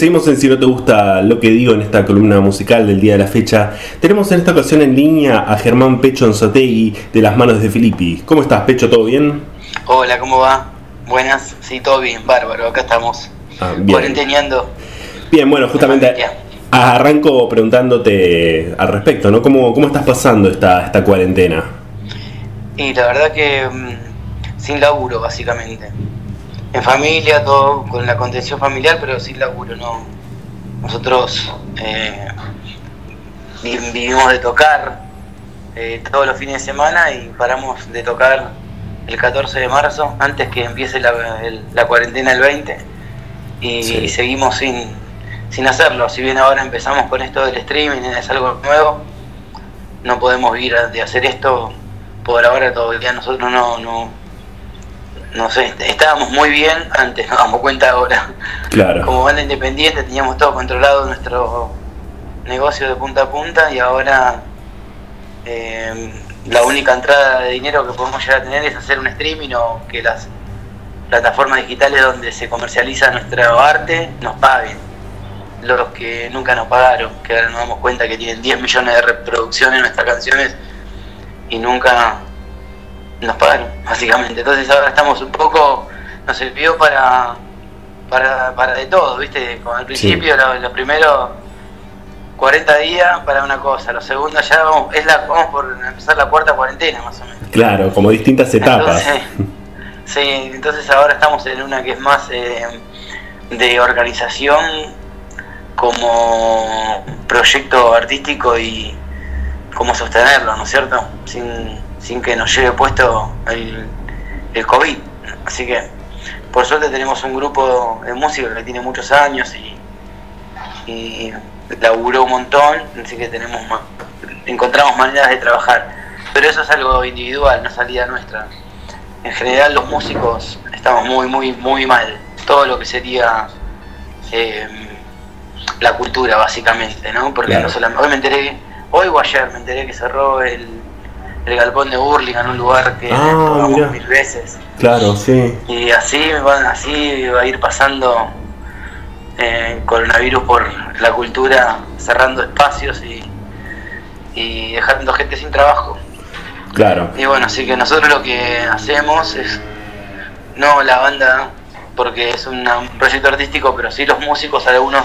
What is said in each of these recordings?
seguimos en Si no te gusta lo que digo en esta columna musical del día de la fecha. Tenemos en esta ocasión en línea a Germán Pecho Anzotegui de las manos de Filippi. ¿Cómo estás, Pecho? ¿Todo bien? Hola, ¿cómo va? Buenas, sí, todo bien, bárbaro, acá estamos. Ah, bien. Cuarenteneando. Bien, bueno, justamente arranco preguntándote al respecto, ¿no? ¿Cómo, cómo estás pasando esta, esta cuarentena? Y la verdad que mm, sin laburo, básicamente. En familia, todo con la contención familiar, pero sin laburo, no. Nosotros eh, vi- vivimos de tocar eh, todos los fines de semana y paramos de tocar el 14 de marzo, antes que empiece la, el- la cuarentena el 20. Y, Sí. seguimos sin, sin hacerlo. Si bien ahora empezamos con esto del streaming, es algo nuevo, no podemos vivir de hacer esto por ahora todavía nosotros no, no, no sé, estábamos muy bien antes, nos damos cuenta ahora. Claro. Como banda independiente teníamos todo controlado nuestro negocio de punta a punta y ahora eh, la única entrada de dinero que podemos llegar a tener es hacer un streaming o que las plataformas digitales donde se comercializa nuestro arte nos paguen. Los que nunca nos pagaron, que ahora nos damos cuenta que tienen 10 millones de reproducciones nuestras canciones y nunca nos pagaron, básicamente. Entonces ahora estamos un poco, nos sirvió para, para, para de todo, ¿viste? Como al principio, lo- los primeros 40 días para una cosa, los segundos ya vamos, es la, vamos por empezar la cuarta cuarentena más o menos. Claro, como distintas etapas. Entonces, sí, entonces ahora estamos en una que es más eh, de organización como proyecto artístico y cómo sostenerlo, ¿no es cierto? Sin, sin que nos lleve puesto el, el COVID. Así que, por suerte, tenemos un grupo de músicos que tiene muchos años y, y laburó un montón, así que tenemos encontramos maneras de trabajar. Pero eso es algo individual, no salida nuestra. En general, los músicos estamos muy, muy, muy mal. Todo lo que sería eh, la cultura, básicamente, ¿no? Porque Claro. no solamente, hoy me enteré, hoy o ayer me enteré que cerró el, el galpón de Burlingame, un lugar que Ah, mil veces. Claro, sí. Y así, van- así va a ir pasando eh, coronavirus por la cultura, cerrando espacios y, y dejando gente sin trabajo. Claro. Y bueno, así que nosotros lo que hacemos es, no la banda, porque es una- un proyecto artístico, pero sí los músicos, algunos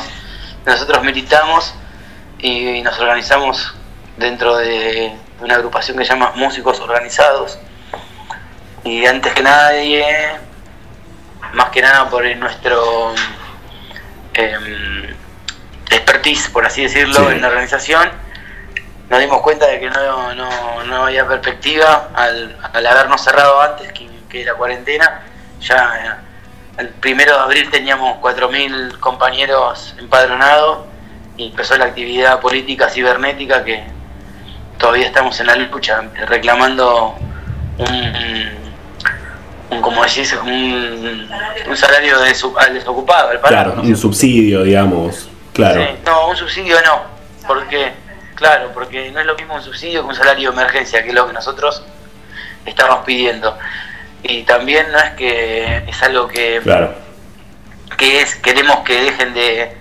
de nosotros militamos y, nos organizamos dentro de una agrupación que se llama Músicos Organizados. Y antes que nadie, más que nada por nuestro em, expertise, por así decirlo, Sí. en la organización, nos dimos cuenta de que no, no, no había perspectiva al, al habernos cerrado antes que, que la cuarentena. Ya eh, el primero de abril teníamos 4.000 compañeros empadronados y empezó la actividad política cibernética que todavía estamos en la lucha, reclamando un, un como decís, un, un salario de su- al desocupado, al parado. Claro, ¿no? un subsidio, digamos. Claro. Sí, no, un subsidio no, porque, claro, porque no es lo mismo un subsidio que un salario de emergencia, que es lo que nosotros estamos pidiendo. Y también no es que es algo que, Claro. que es queremos que dejen de,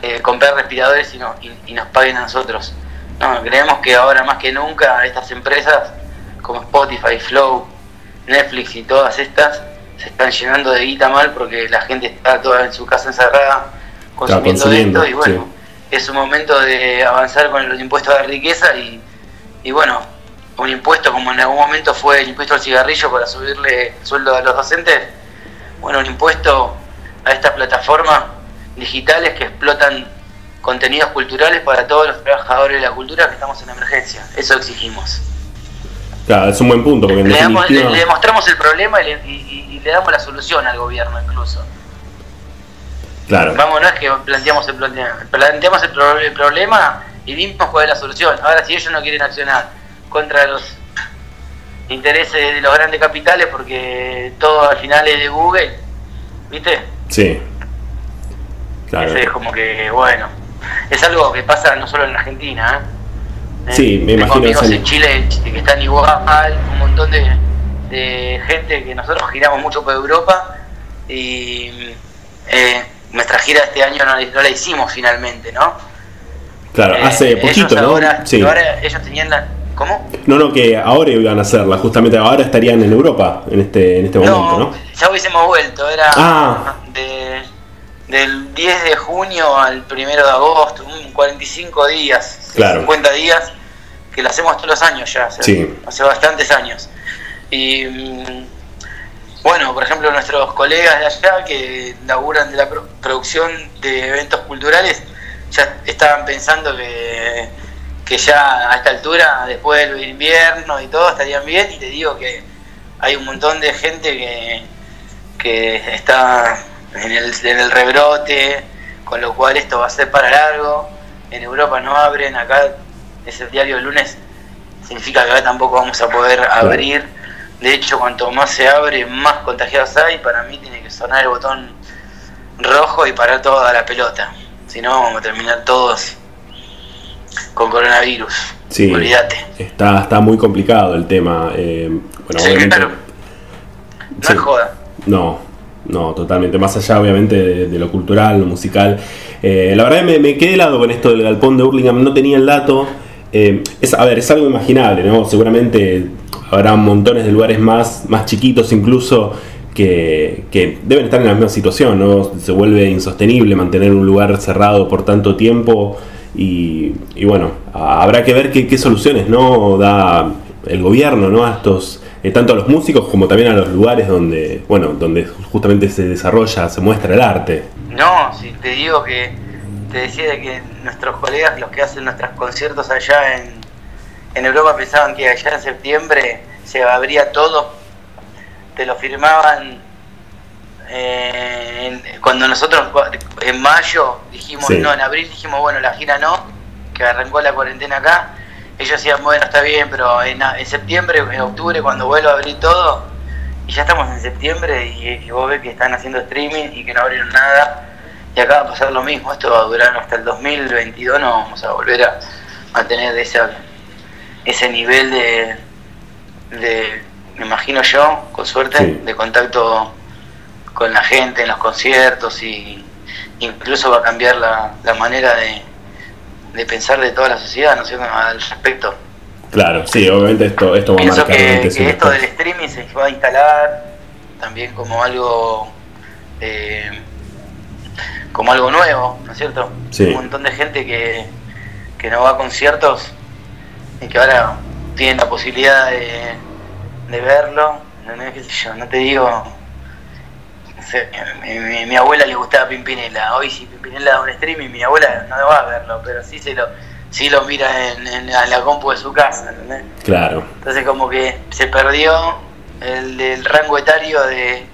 de comprar respiradores y, no- y- y nos paguen a nosotros. No, creemos que ahora más que nunca estas empresas como Spotify, Flow, Netflix y todas estas se están llenando de guita mal porque la gente está toda en su casa encerrada consumiendo, esto y bueno, es un momento de avanzar con los impuestos de riqueza y, y bueno, un impuesto como en algún momento fue el impuesto al cigarrillo para subirle el sueldo a los docentes, bueno, un impuesto a estas plataformas digitales que explotan contenidos culturales para todos los trabajadores de la cultura que estamos en emergencia. Eso exigimos. Claro, es un buen punto, porque en Le, damos- le- definitiva- le demostramos el problema y le, y- y- y le damos la solución al gobierno incluso. Claro. Vamos, no es que planteamos el, problema, planteamos el, pro- el problema y vimos cuál es la solución. Ahora, si ellos no quieren accionar contra los intereses de los grandes capitales, porque todo al final es de Google, ¿viste? Sí. Claro. Ese es como que, bueno, es algo que pasa no solo en Argentina, ¿eh? Sí, me Tengo imagino amigos en Chile que están igual, un montón de, de gente que nosotros giramos mucho por Europa y eh, nuestra gira este año no, la hicimos finalmente, ¿no? Claro, eh, hace poquito, ¿no? Ahora, sí. ahora ellos tenían la... ¿Cómo? No, no, que ahora iban a hacerla, justamente ahora estarían en Europa en este, en este momento, ¿no? Ya hubiésemos vuelto, era ah. De, del 10 de junio al 1 de agosto, 45 días, claro. 50 días, que lo hacemos todos los años ya, hace, hace bastantes años. Y mm, bueno, por ejemplo, nuestros colegas de allá que laburan de la producción de eventos culturales ya estaban pensando que, que ya a esta altura, después del invierno y todo, estarían bien. Y te digo que hay un montón de gente que, que está en el, en el rebrote, con lo cual esto va a ser para largo. En Europa no abren, acá es el diario del lunes, significa que acá tampoco vamos a poder abrir de hecho, cuanto más se abre, más contagiados hay. Para mí tiene que sonar el botón rojo y parar toda la pelota. Si no, vamos a terminar todos con coronavirus. Sí, Olvídate. Está, está muy complicado el tema. Eh, bueno, obviamente, No es joda. No, no, totalmente. Más allá, obviamente, de, lo cultural, lo musical. Eh, la verdad me, me quedé helado con esto del galpón de Burlingame. No tenía el dato. Eh, es, a ver, es algo imaginable, ¿no? Seguramente habrá montones de lugares más, más chiquitos incluso que, deben estar en la misma situación, ¿no? Se vuelve insostenible mantener un lugar cerrado por tanto tiempo y, bueno, habrá que ver qué, soluciones no da el gobierno, ¿no? A estos, eh, tanto a los músicos como también a los lugares donde, bueno, donde justamente se desarrolla, se muestra el arte. No, si te digo que te decía de que nuestros colegas, los que hacen nuestros conciertos allá en, en Europa pensaban que allá en septiembre se abría todo, te lo firmaban eh, cuando nosotros en mayo dijimos no, en abril dijimos bueno, la gira no, que arrancó la cuarentena acá, ellos decían bueno, está bien, pero en, septiembre, en octubre, cuando vuelva a abrir todo, y ya estamos en septiembre y, vos ves que están haciendo streaming y que no abrieron nada, y acá va a pasar lo mismo, esto va a durar hasta el 2022, no vamos a volver a, a tener esa ese nivel de, de, me imagino yo, con suerte, de contacto con la gente en los conciertos y incluso va a cambiar la, la manera de, de pensar de toda la sociedad, ¿no sé, al respecto. Claro, sí, obviamente esto, esto va a marcar que, que esto del streaming se va a instalar también como algo eh, como algo nuevo, ¿no es cierto? Un montón de gente que, que no va a conciertos y que ahora tienen la posibilidad de, de verlo, no, ¿Qué sé yo? no te digo, mi, mi, abuela le gustaba Pimpinela, hoy si Pimpinela da un stream y mi abuela no va a verlo, pero sí se lo, sí lo mira en, en, la compu de su casa, ¿entendés? Claro. Entonces como que se perdió el, el rango etario de,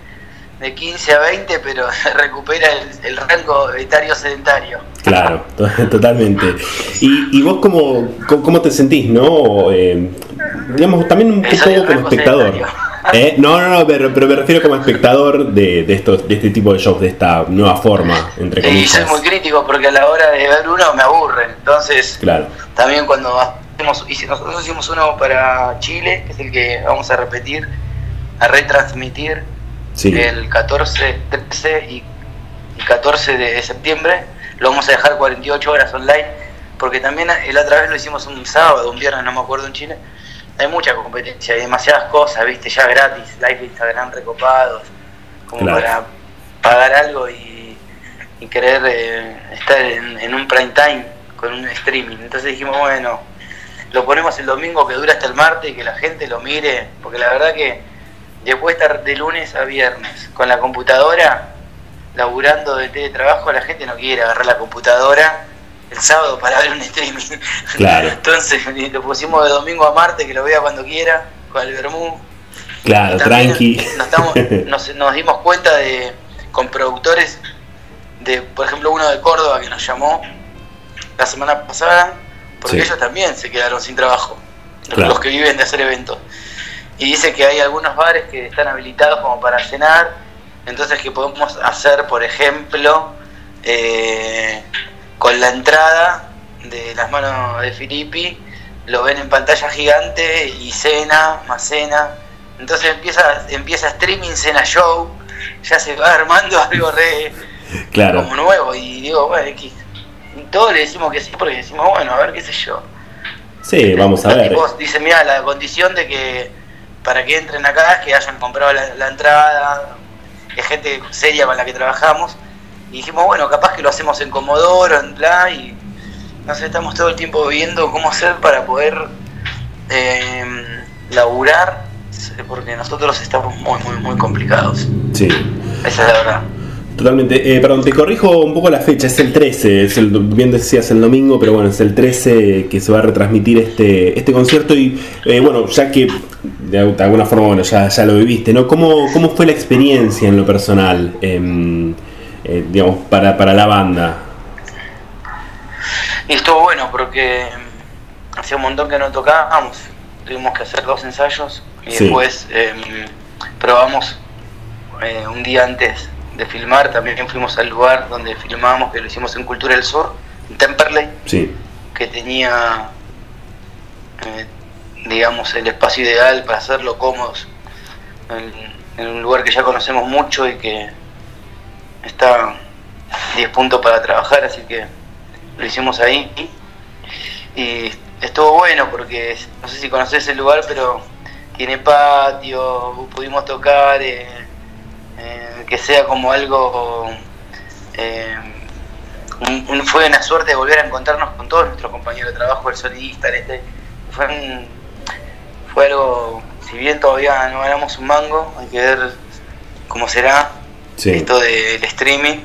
de 15 a 20, pero se recupera el, rango etario sedentario. Claro, totalmente. ¿Y, y vos cómo, cómo, te sentís, no? Eh, digamos, también un poco como espectador. ¿Eh? No, no, no, pero, me refiero como espectador de, de, estos, de este tipo de shows, de esta nueva forma, entre comillas. Sí, soy muy crítico porque a la hora de ver uno me aburre. Entonces, claro. también cuando hacemos, nosotros hicimos uno para Chile, que es el que vamos a repetir, a retransmitir el 14, 13 y, 14 de septiembre. Lo vamos a dejar 48 horas online, porque también la otra vez lo hicimos un sábado, un viernes, no me acuerdo, en Chile. Hay mucha competencia, hay demasiadas cosas, viste, ya gratis, live de Instagram recopados, como para pagar algo y, querer eh, estar en, en un prime time con un streaming. Entonces dijimos, bueno, lo ponemos el domingo que dura hasta el martes y que la gente lo mire, porque la verdad que después estar de lunes a viernes con la computadora, laburando de teletrabajo, la gente no quiere agarrar la computadora el sábado para ver un streaming. Claro. Entonces lo pusimos de domingo a martes, que lo vea cuando quiera, con el Bermú. Claro, tranqui. Nos, nos, dimos cuenta de con productores de, por ejemplo, uno de Córdoba que nos llamó la semana pasada, porque ellos también se quedaron sin trabajo, los que viven de hacer eventos y dice que hay algunos bares que están habilitados como para cenar, entonces que podemos hacer, por ejemplo, eh, con la entrada de las manos de Filippi, lo ven en pantalla gigante y cena, más cena, entonces empieza, empieza streaming, cena show, ya se va armando algo re, Claro. como nuevo. Y digo, bueno, X. Y todos le decimos que sí porque decimos, bueno, a ver qué sé yo. Sí, vamos a ver. dicen, mira, la condición de que para que entren acá es que hayan comprado la, la entrada, es gente seria con la que trabajamos. Y dijimos, bueno, capaz que lo hacemos en Comodoro, en bla, y no sé, estamos todo el tiempo viendo cómo hacer para poder eh, laburar, porque nosotros estamos muy, muy, muy complicados. Sí. Esa es la verdad. Totalmente. Eh, perdón, te corrijo un poco la fecha. Es el 13. Es el, bien decías el domingo, pero bueno, es el 13 que se va a retransmitir este, este concierto. Y eh, bueno, ya que de, de alguna forma, bueno, ya, ya lo viviste, ¿no? ¿Cómo, ¿Cómo fue la experiencia en lo personal, em, eh, digamos, para, para la banda? Y estuvo bueno porque mm, hacía un montón que no tocábamos, tuvimos que hacer dos ensayos y Sí. después eh, probamos eh, un día antes de filmar, también fuimos al lugar donde filmábamos, que lo hicimos en Cultura del Sur, en Temperley, Sí, que tenía, eh, digamos, el espacio ideal para hacerlo cómodos, en, en un lugar que ya conocemos mucho y que está 10 puntos para trabajar, así que lo hicimos ahí. Y estuvo bueno porque no sé si conoces el lugar, pero tiene patio, pudimos tocar, eh, eh, que sea como algo... eh, un- fue una suerte de volver a encontrarnos con todos nuestros compañeros de trabajo, el sonidista, el este. Fue, un- fue algo, si bien todavía no ganamos un mango, hay que ver cómo será sí. esto del streaming,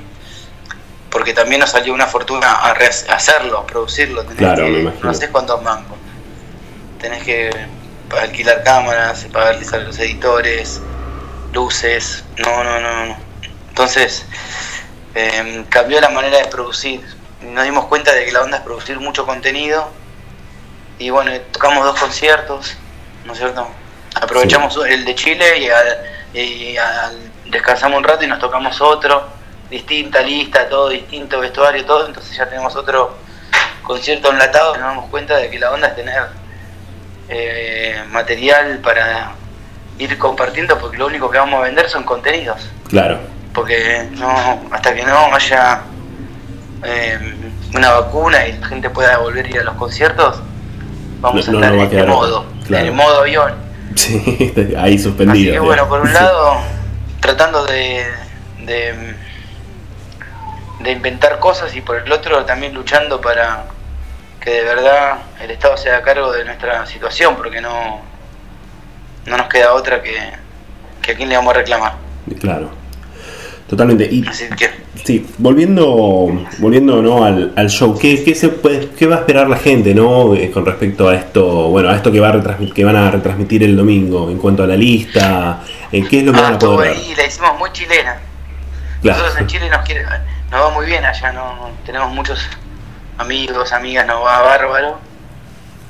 porque también nos salió una fortuna a hacerlo, a producirlo. Tenés Claro, que- me imagino. No sé cuántos mangos. Tenés que alquilar cámaras, pagarles a los editores, luces. No, no, no. no. Entonces, eh, cambió la manera de producir. Nos dimos cuenta de que la onda es producir mucho contenido. Y bueno, tocamos dos conciertos, ¿no es cierto? Aprovechamos el de Chile y, al- y al- descansamos un rato y nos tocamos otro. Distinta lista, todo distinto, vestuario, todo. Entonces ya tenemos otro concierto enlatado y nos damos cuenta de que la onda es tener eh, material para ir compartiendo porque lo único que vamos a vender son contenidos Claro. porque no hasta que no haya eh, una vacuna y la gente pueda volver a ir a los conciertos vamos No- a estar no va a en este quedar modo claro. en el modo avión Sí, ahí así suspendido. que bueno por un lado tratando de, de inventar cosas y por el otro también luchando para que de verdad el Estado se haga cargo de nuestra situación porque no no nos queda otra que, que a quién le vamos a reclamar Claro. Totalmente. Y así que Sí, volviendo, volviendo ¿no? al, al show, ¿qué, qué se puede, qué va a esperar la gente ¿no? Eh, con respecto a esto, bueno, a esto que va a que van a retransmitir el domingo, en cuanto a la lista, eh, qué es lo que Ah, van a poder ver? ahí, la hicimos muy chilena. Claro. Nosotros en Chile nos quiere, nos va muy bien allá, no tenemos muchos amigos, amigas, nos va bárbaro.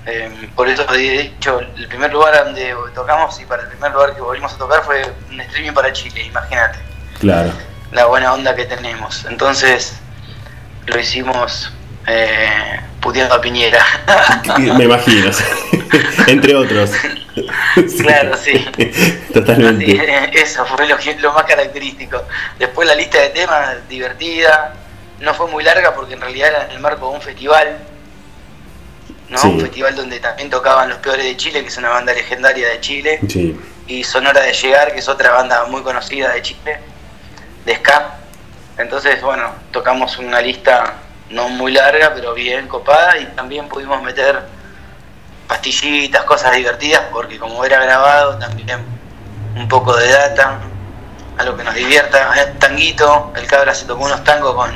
Eh, por eso de hecho el primer lugar donde tocamos y para el primer lugar que volvimos a tocar fue un streaming para Chile, imagínate Claro, la buena onda que tenemos. Entonces lo hicimos eh, puteando a Piñera. me imagino, entre otros. Claro, sí. Totalmente. Eso fue lo, que- lo más característico. Después la lista de temas divertida, no fue muy larga porque en realidad era en el marco de un festival, ¿no? Sí. Un festival donde también tocaban Los Peores de Chile, que es una banda legendaria de Chile, Sí, y Sonora de Llegar, que es otra banda muy conocida de Chile, de ska. Entonces, bueno, tocamos una lista no muy larga, pero bien copada, y también pudimos meter pastillitas, cosas divertidas, porque como era grabado, también un poco de data, algo que nos divierta. Eh, Tanguito, el cabra se tocó unos tangos con,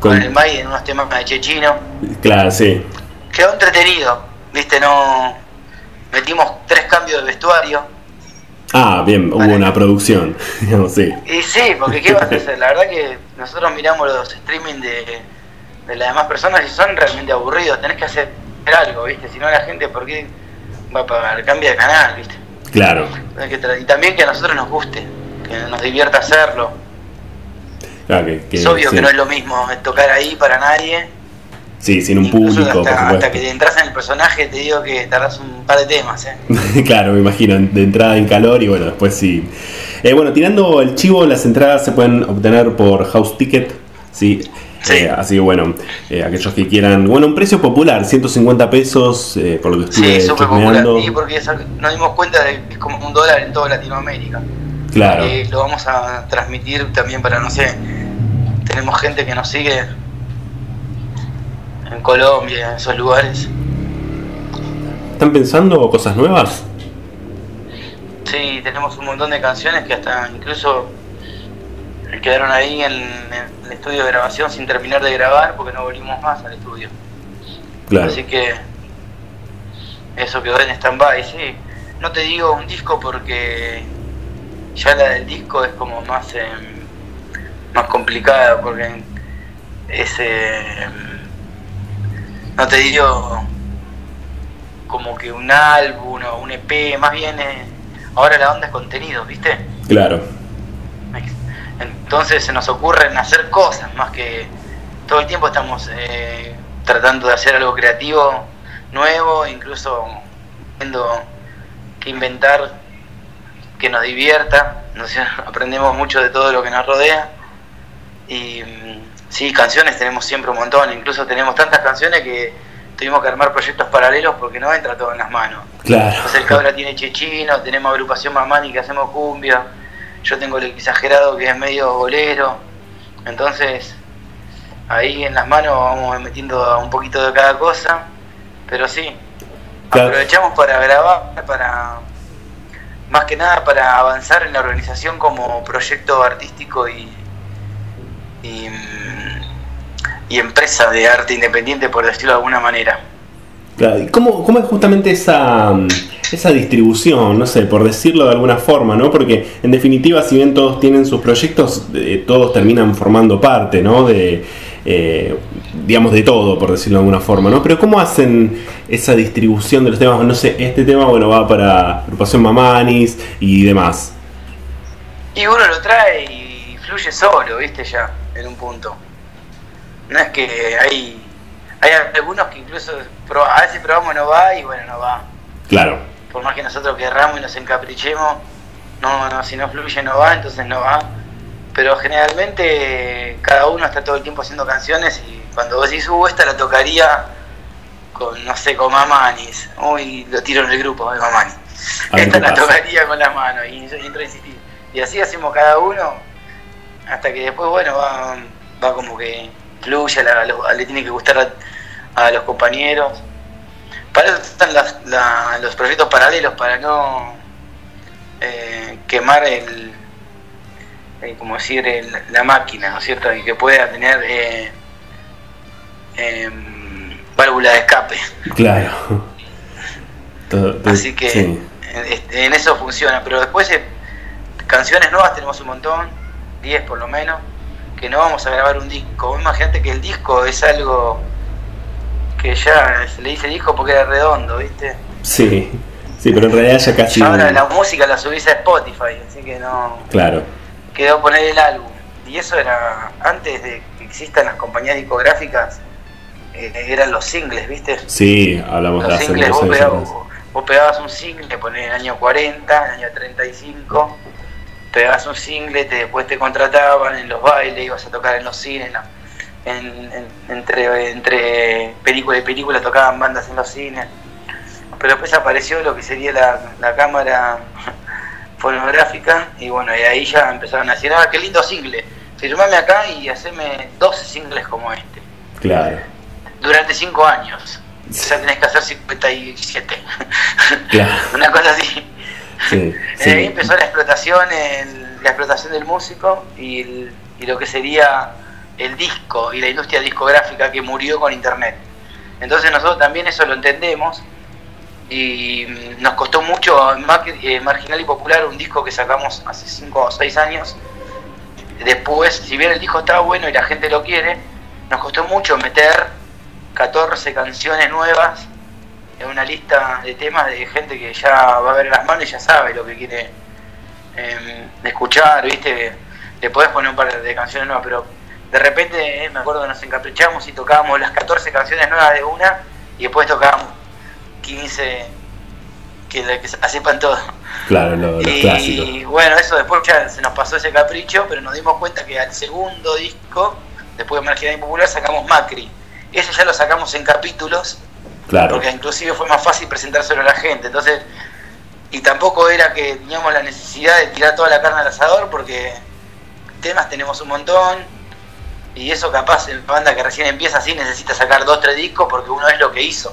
con, Con- el May en unos temas de Chechino. claro, sí. Quedó entretenido, viste, no. Metimos tres cambios de vestuario. Ah, bien, hubo una producción, digamos, sí. Y sí, porque ¿qué vas a hacer? La verdad que nosotros miramos los streaming de, de las demás personas y son realmente aburridos. Tenés que hacer algo, ¿viste? Si no, la gente, ¿por qué va a pagar? Cambia de canal, ¿viste? Claro, y también que a nosotros nos guste, que nos divierta hacerlo. claro que, que- es obvio sí. que no es lo mismo tocar ahí para nadie Sí, sin un Incluso público, por hasta, supuesto. hasta que te entras en el personaje te digo que tardas un par de temas, ¿eh? claro, me imagino, de entrada en calor y bueno, después sí. Eh, bueno, tirando el chivo, las entradas se pueden obtener por House Ticket, ¿sí? Sí. Eh, así que bueno, eh, aquellos que quieran, bueno, un precio popular, 150 pesos, eh, por lo que estuve Sí, súper popular. Y porque nos dimos cuenta de que es como un dólar en toda Latinoamérica. Claro, lo vamos a transmitir también para, no sé, tenemos gente que nos sigue en Colombia, en esos lugares. ¿están pensando cosas nuevas? Sí, tenemos un montón de canciones que hasta incluso quedaron ahí en, en el estudio de grabación sin terminar de grabar porque no volvimos más al estudio. Claro, Así que eso quedó en stand-by, sí. No te digo un disco porque ya la del disco es como más em, más complicada porque es em, no te digo como que un álbum o un EP, más bien eh, ahora la onda es contenido, ¿viste? claro, Entonces se nos ocurren hacer cosas, más que todo el tiempo estamos eh, tratando de hacer algo creativo, nuevo, incluso viendo que inventar que nos divierta, no sé, aprendemos mucho de todo lo que nos rodea. Y mm, sí, canciones tenemos siempre un montón, incluso tenemos tantas canciones que tuvimos que armar proyectos paralelos porque no entra todo en las manos. claro. Entonces el cabra tiene chechino, tenemos agrupación mamani que hacemos cumbia, yo tengo el exagerado que es medio bolero, entonces ahí en las manos vamos metiendo un poquito de cada cosa, pero sí, Claro. aprovechamos para grabar, para más que nada para avanzar en la organización como proyecto artístico y, y, y empresa de arte independiente, por decirlo de alguna manera. Claro, ¿y ¿Cómo, ¿Cómo es justamente esa, mm, esa distribución? No sé, por decirlo de alguna forma, ¿no? Porque en definitiva, si bien todos tienen sus proyectos, eh, todos terminan formando parte, ¿no? De, eh, digamos, de todo, por decirlo de alguna forma, ¿no? Pero ¿cómo hacen esa distribución de los temas? No sé, este tema, bueno, va para agrupación Mamanis y demás. Y uno lo trae y fluye solo, viste, ya, en un punto. No es que hay, hay algunos que incluso a veces probamos no va y bueno, no va. Claro, Por más que nosotros querramos y nos encaprichemos, no, no, si no fluye no va, entonces no va. Pero generalmente cada uno está todo el tiempo haciendo canciones y cuando vos decís, uh, esta la tocaría con, no sé, con Mamanis. Uy, lo tiro en el grupo, de Mamani. A ver Esta la pasa. tocaría con las manos y, y entro a insistir. Y así hacemos cada uno hasta que después, bueno, va, va como que fluye, la- le tiene que gustar a, a los compañeros. Para eso están las- la- los proyectos paralelos, para no eh, quemar el, eh, como decir, el- la máquina, ¿no es cierto? Y que pueda tener eh, em, válvula de escape. claro. Así que sí. en, en eso funciona. Pero después eh, canciones nuevas tenemos un montón, 10 por lo menos, que no vamos a grabar un disco. Imagínate que el disco es algo que ya se le dice disco porque era redondo, ¿viste? Sí, sí, pero en realidad ya casi. Ahora la música la subís a Spotify, así que no Claro, quedó poner el álbum. Y eso era antes de que existan las compañías discográficas, eh, eran los singles, ¿viste? sí, hablamos de Los hace singles, vos pegabas, vos pegabas un single, ponés en el año 40, en el año 35, pegabas un single, te, después te contrataban en los bailes, ibas a tocar en los cines, ¿no? en, en- entre, entre película y película tocaban bandas en los cines. Pero después apareció lo que sería la, la cámara fonográfica y bueno, y ahí ya empezaron a decir, ah, qué lindo single, firmame acá y haceme 12 singles como este, Claro, durante 5 años. O sea, tenés que hacer 57. claro, Una cosa así. Sí, Eh, Ahí empezó la explotación, el- la explotación del músico y, el- y lo que sería el disco y la industria discográfica que murió con internet. Entonces nosotros también eso lo entendemos y mm, nos costó mucho eh, Marginal y Popular un disco que sacamos hace 5 o 6 años. Después, si bien el disco está bueno y la gente lo quiere, nos costó mucho meter 14 canciones nuevas en una lista de temas de gente que ya va a ver las manos y ya sabe lo que quiere eh, escuchar, ¿viste? Le podés poner un par de canciones nuevas, pero de repente eh, me acuerdo que nos encaprichamos y tocábamos las 14 canciones nuevas de una y después tocábamos 15 que, que sepan todo. Claro, lo, y, bueno, eso después ya se nos pasó ese capricho, pero nos dimos cuenta que al segundo disco, después de Marginal y Popular, sacamos Macri. Ese ya lo sacamos en capítulos, claro. porque inclusive fue más fácil presentárselo a la gente. Entonces, y tampoco era que teníamos la necesidad de tirar toda la carne al asador, porque temas tenemos un montón, y eso capaz en banda que recién empieza así necesita sacar dos, tres discos, porque uno es lo que hizo.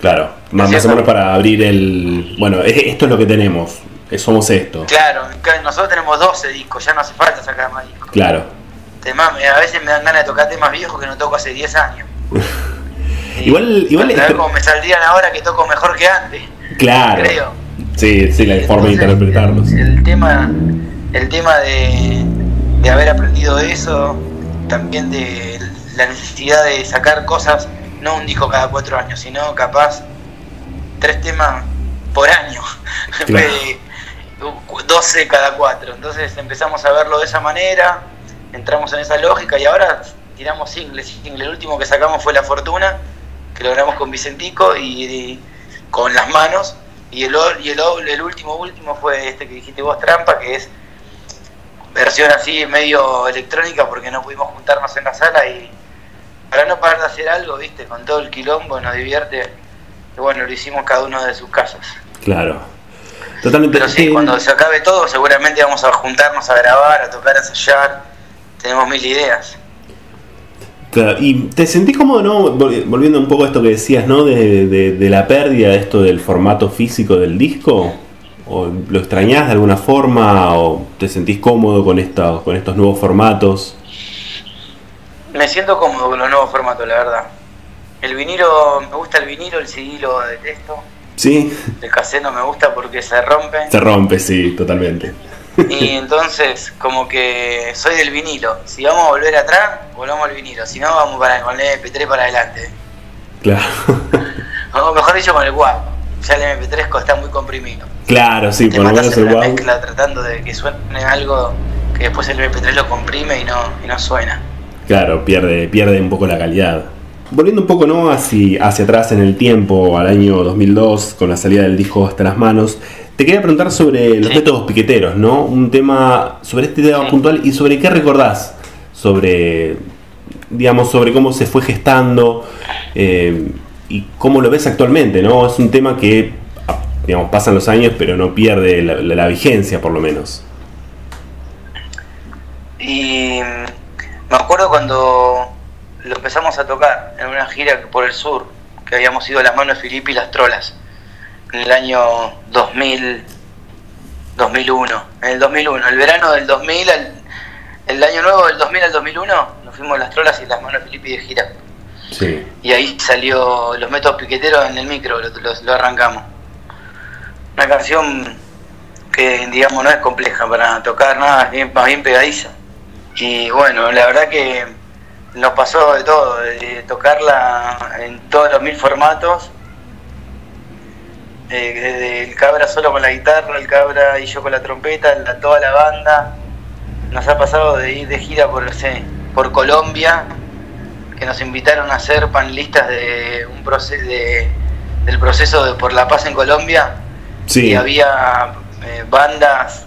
Claro, más, o menos para abrir el... Bueno, esto es lo que tenemos, somos esto. Claro, nosotros tenemos 12 discos, ya no hace falta sacar más discos. Claro. a veces me dan ganas de tocar temas viejos que no toco hace 10 años. igual, igual ver cómo me saldrían ahora que toco mejor que antes. Claro. Creo. Sí, sí, la forma de interpretarlos. El tema, el tema de, de haber aprendido eso, también de la necesidad de sacar cosas no un disco cada cuatro años, sino capaz tres temas por año, 12 cada cuatro. Entonces empezamos a verlo de esa manera, entramos en esa lógica y ahora tiramos singles. El último que sacamos fue La Fortuna, que logramos con Vicentico y, con las manos. Y el, y el, el último último fue este que dijiste vos, Trampa, que es versión así medio electrónica porque no pudimos juntarnos en la sala y para no parar de hacer algo, viste, con todo el quilombo nos divierte. Y bueno, lo hicimos cada uno de sus casas. Claro. Totalmente. Pero sí, cuando se acabe todo, seguramente vamos a juntarnos a grabar, a tocar, a ensayar. Tenemos mil ideas. Claro, y te sentís cómodo, ¿no? Volviendo un poco a esto que decías, ¿no? De, de, la pérdida de esto del formato físico del disco. ¿O lo extrañás de alguna forma? ¿O te sentís cómodo con, estos, con estos nuevos formatos? Me siento cómodo con los nuevos formatos, la verdad. El vinilo, me gusta el vinilo, el CD lo detesto. Sí. El cassette no me gusta porque se rompe. Se rompe, sí, totalmente. Y entonces, como que soy del vinilo. Si vamos a volver atrás, volvamos al vinilo. Si no, vamos para, con el MP3 para adelante. Claro. O mejor dicho, con el WAP. Ya el MP3 está muy comprimido. Claro, sí, por lo menos el mezcla tratando de que suene algo que después el MP3 lo comprime y no, y no suena. Claro, pierde, pierde un poco la calidad. Volviendo un poco ¿no? hacia, hacia atrás en el tiempo, al año 2002, con la salida del disco Hasta las Manos, te quería preguntar sobre los métodos piqueteros, ¿no? Un tema sobre este tema puntual y sobre qué recordás sobre, digamos, sobre cómo se fue gestando eh, y cómo lo ves actualmente, ¿no? Es un tema que, digamos, pasan los años, pero no pierde la, la vigencia, por lo menos. Y me acuerdo cuando lo empezamos a tocar en una gira por el sur, que habíamos ido a las manos de Filipe y las Trolas, en el año 2000, 2001. En el 2001, el verano del 2000, el año nuevo del 2000 al 2001, nos fuimos las Trolas y las manos de Filipe de gira. Sí. Y ahí salió Los Métodos Piqueteros en el micro, lo, arrancamos. Una canción que, digamos, no es compleja para tocar nada, bien, más bien pegadiza. Y bueno, la verdad que nos pasó de todo, de tocarla en todos los mil formatos, eh, desde el cabra solo con la guitarra, el cabra y yo con la trompeta, toda la banda. Nos ha pasado de ir de gira por, por Colombia, que nos invitaron a ser panelistas de un proceso del proceso de por la paz en Colombia. Y había eh, bandas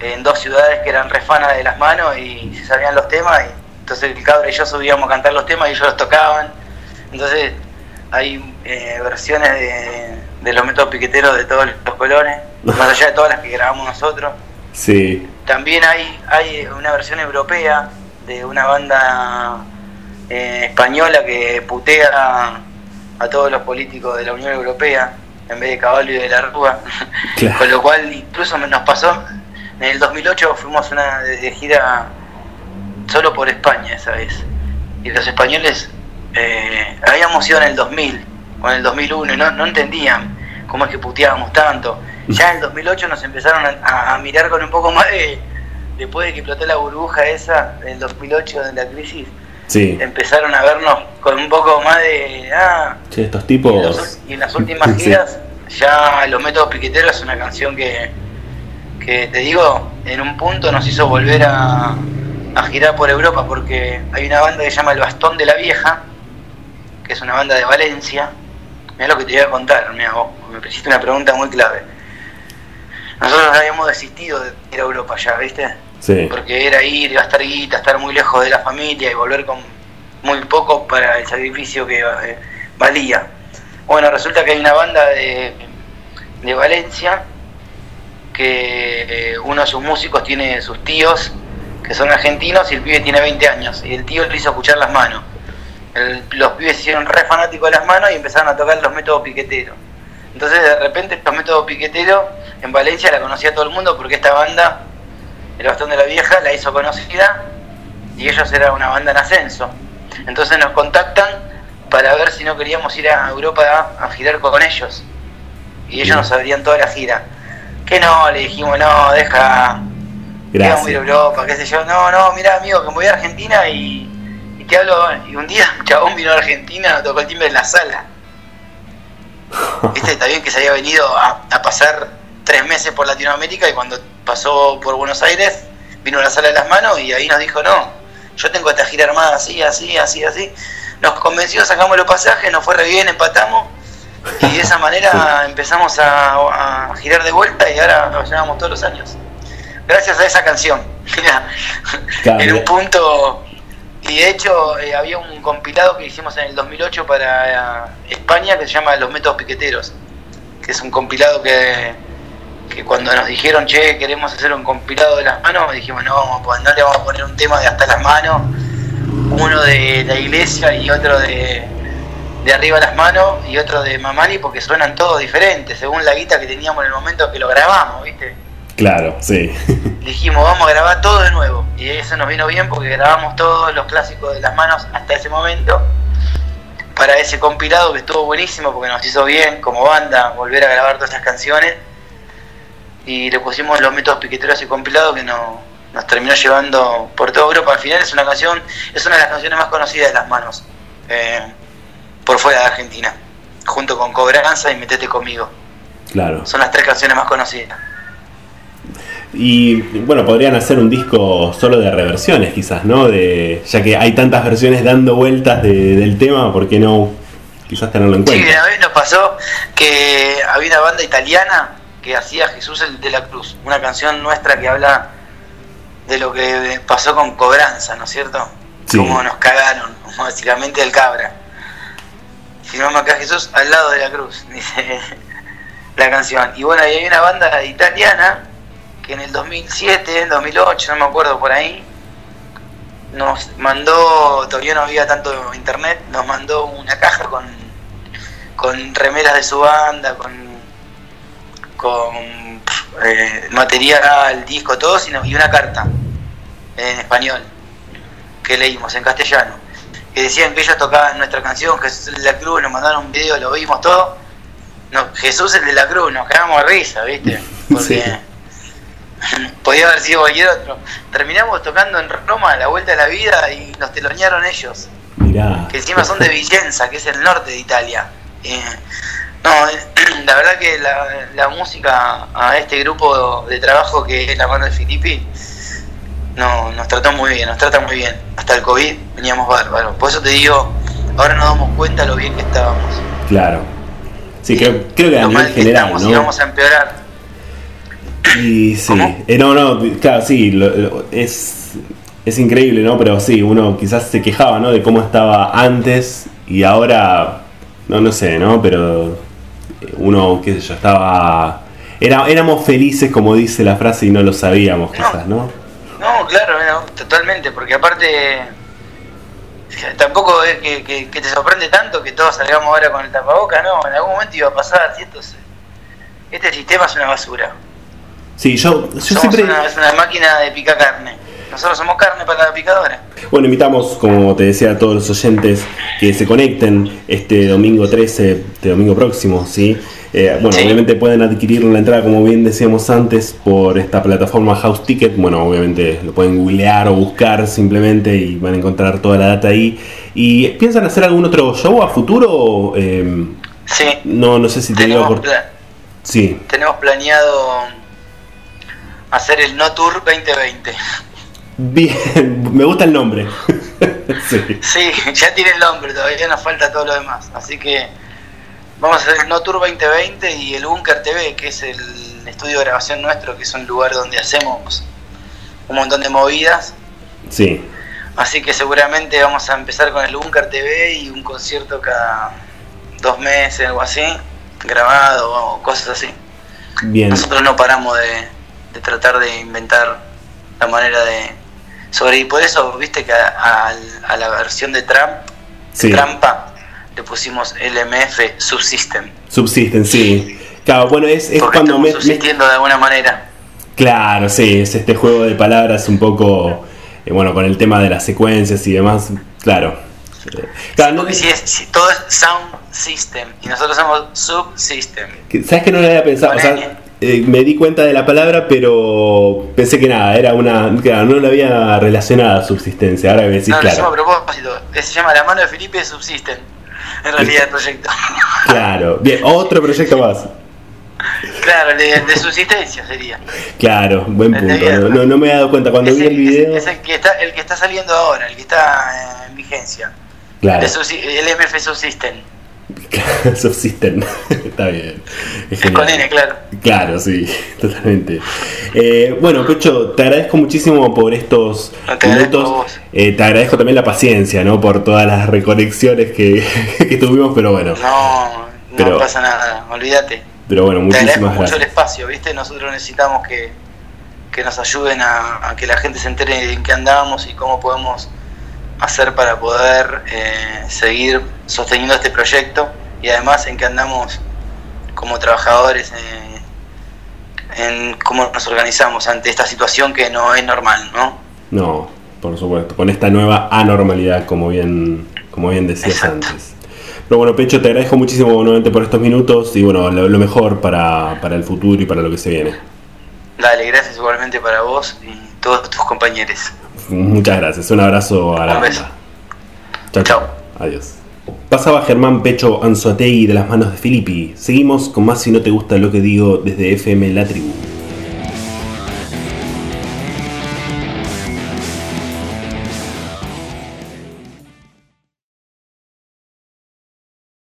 en dos ciudades que eran refanas de las manos y se sabían los temas. Y entonces el cabra y yo subíamos a cantar los temas y ellos los tocaban. Entonces hay eh, versiones de, los métodos piqueteros de todos los colores, más allá de todas las que grabamos nosotros. Sí. También hay, hay una versión europea de una banda eh, española que putea a todos los políticos de la Unión Europea en vez de caballo y de la rúa. Con lo cual incluso nos pasó en el 2008 fuimos una de gira solo por España esa vez. Y los españoles eh, habíamos ido en el 2000 o en el 2001 y no, no entendían cómo es que puteábamos tanto. Ya en el 2008 nos empezaron a, mirar con un poco más de... Después de que explotó la burbuja esa, en el 2008 de la crisis, sí. empezaron a vernos con un poco más de... Ah, estos tipos... Y en, las últimas giras, ya Los Métodos Piqueteros es una canción que que te digo, en un punto nos hizo volver a, a girar por Europa porque hay una banda que se llama El Bastón de la Vieja, que es una banda de Valencia. Mira lo que te voy a contar, mira, vos, me hiciste una pregunta muy clave. Nosotros habíamos desistido de ir a Europa ya, ¿viste? Sí. Porque era ir, gastar guita, estar muy lejos de la familia y volver con muy poco para el sacrificio que eh, valía. Bueno, resulta que hay una banda de, de Valencia que eh, uno de sus músicos tiene sus tíos que son argentinos y el pibe tiene 20 años y el tío le hizo escuchar las manos. El- los pibes se hicieron re fanáticos de las manos y empezaron a tocar los métodos piqueteros. Entonces de repente los métodos piqueteros en Valencia la conocía todo el mundo porque esta banda, el Bastón de la Vieja, la hizo conocida y ellos eran una banda en ascenso. Entonces nos contactan para ver si no queríamos ir a Europa a, a girar con ellos. Y ellos nos abrían toda la gira. Que no, le dijimos, no, deja, que vamos a ir a Gracias. Europa, qué sé yo. No, no, mira amigo, que me voy a Argentina y te hablo. Y un día un chabón vino a Argentina, nos tocó el timbre en la sala. Este está bien que se había venido a, a pasar tres meses por Latinoamérica y cuando pasó por Buenos Aires vino a la sala de las manos y ahí nos dijo, no, yo tengo esta gira armada así, así, así, así. Nos convenció, sacamos los pasajes, nos fue re bien, empatamos y de esa manera empezamos a, a girar de vuelta y ahora nos llevamos todos los años. Gracias a esa canción. Mira, en un punto y de hecho eh, había un compilado que hicimos en el 2008 para eh, España que se llama Los Métodos Piqueteros, que es un compilado que, que cuando nos dijeron, che, queremos hacer un compilado de las manos, dijimos, no, pues no le vamos a poner un tema de hasta las manos, uno de la iglesia y otro de, de arriba las manos y otro de Mamani, porque suenan todos diferentes, según la guita que teníamos en el momento que lo grabamos, ¿viste? Claro, sí. dijimos vamos a grabar todo de nuevo y eso nos vino bien porque grabamos todos los clásicos de las manos hasta ese momento para ese compilado que estuvo buenísimo porque nos hizo bien como banda volver a grabar todas esas canciones. Y le pusimos los métodos piqueteros ese compilado que no- nos terminó llevando por toda Europa. Al final es una canción es una de las canciones más conocidas de las manos eh, por fuera de Argentina. Junto con Cobranza y Metete conmigo. Claro. son las tres canciones más conocidas Y bueno, podrían hacer un disco solo de reversiones, quizás, ¿no? De, ya que hay tantas versiones dando vueltas de- del tema, ¿por qué no quizás tenerlo en Sí, cuenta? una vez nos pasó que había una banda italiana que hacía Jesús el de la Cruz, una canción nuestra que habla de lo que pasó con Cobranza, ¿no es cierto? Sí. Cómo nos cagaron, básicamente el cabra. Firmamos acá Jesús al lado de la cruz, dice la canción. Y bueno, y hay una banda italiana que en el 2007, en 2008, no me acuerdo por ahí, nos mandó, todavía no había tanto internet, nos mandó una caja con, con remeras de su banda, con, con eh, material, disco, todo, sino, y una carta en español que leímos en castellano. Que decían que ellos tocaban nuestra canción, Jesús el de la Cruz, nos mandaron un video, lo vimos todo. No, Jesús el de la Cruz, nos quedamos de risa, ¿viste? Porque podía haber sido cualquier otro. Terminamos tocando en Roma la vuelta de la vida y nos telonearon ellos, Mirá. que encima son de Vicenza, que es el norte de Italia. Eh, no, eh, la verdad que la, la música a este grupo de trabajo que es la mano de Filippi no, nos trató muy bien, nos trata muy bien. Hasta el COVID veníamos bárbaros. Por eso te digo, ahora nos damos cuenta lo bien que estábamos. Claro. Sí, creo, creo que a lo nivel mal que general, estamos ¿no? y vamos a empeorar. Y sí. Eh, no, no, claro, sí, lo- lo- es, es increíble, ¿no? Pero sí, uno quizás se quejaba, ¿no? De cómo estaba antes y ahora, no, no sé, ¿no? Pero uno, qué sé yo, estaba... Era, éramos felices, como dice la frase, y no lo sabíamos, quizás, ¿no? No, claro, no, totalmente, porque aparte tampoco es que, que- que te sorprende tanto que todos salgamos ahora con el tapaboca, no, en algún momento iba a pasar, si esto se- este sistema es una basura. Sí, yo, yo Somos siempre... una, es una máquina de picar carne. Nosotros somos carne para la picadora. Bueno, invitamos, como te decía, a todos los oyentes que se conecten este domingo 13, este domingo próximo, ¿sí? Eh, bueno, Sí. obviamente pueden adquirir la entrada, como bien decíamos antes, por esta plataforma House Ticket. Bueno, obviamente lo pueden googlear o buscar simplemente y van a encontrar toda la data ahí. ¿Y piensan hacer algún otro show a futuro? Eh, Sí, no, no sé si te digo por... Sí, tenemos planeado hacer el No Tour 2020. Bien, me gusta el nombre. sí. sí, ya tiene el nombre, todavía nos falta todo lo demás. Así que vamos a hacer el No Tour 2020 y el Bunker TV, que es el estudio de grabación nuestro, que es un lugar donde hacemos un montón de movidas. Sí. Así que seguramente vamos a empezar con el Bunker TV y un concierto cada dos meses, algo así, grabado o cosas así. Bien. Nosotros no paramos de, tratar de inventar la manera de sobre y por eso viste que a, la versión de Trump Trampa le pusimos LMF Subsystem. Subsystem, sí. Claro, bueno, es, es cuando me, subsistiendo de alguna manera. Claro, sí, es este juego de palabras un poco, eh, bueno, con el tema de las secuencias y demás, claro. claro no, si, es, todo es Sound System y nosotros somos Subsystem. ¿Sabes que no lo había pensado? O sea, eh, me di cuenta de la palabra, pero pensé que nada, era una. Claro, no lo había relacionado a subsistencia. Ahora me decís, no, claro. No, a propósito. Se llama La mano de Felipe Subsisten. En realidad, el proyecto. Claro, bien, otro proyecto más. Claro, de, subsistencia sería. Claro, buen punto. No, no, me he dado cuenta cuando vi el video. Es, el, que está, el que está saliendo ahora, el que está en vigencia. Claro. El, MF Subsisten. Subsisten, está bien. Es, con N, claro. Claro, sí, totalmente. Eh, bueno, Pecho, te agradezco muchísimo por estos minutos. Eh, te agradezco también la paciencia, ¿no? Por todas las reconexiones que, que tuvimos, pero bueno. No, no pasa nada, olvídate. Pero bueno, muchísimas te mucho el espacio, ¿viste? Nosotros necesitamos que, que nos ayuden a, a, que la gente se entere en qué andamos y cómo podemos hacer para poder eh, seguir sosteniendo este proyecto y además en que andamos como trabajadores en cómo nos organizamos ante esta situación que no es normal, ¿no? No, por supuesto, con esta nueva anormalidad, como bien, como bien decías antes. Pero bueno, Pecho, te agradezco muchísimo nuevamente por estos minutos y bueno, lo, mejor para, para el futuro y para lo que se viene. Dale, gracias igualmente para vos y todos tus compañeros. Muchas gracias. Un abrazo a la banda. Chao, chao. Adiós. Pasaba Germán Pecho Anzuategui de las manos de Filippi. Seguimos con más si no te gusta lo que digo desde FM La Tribu.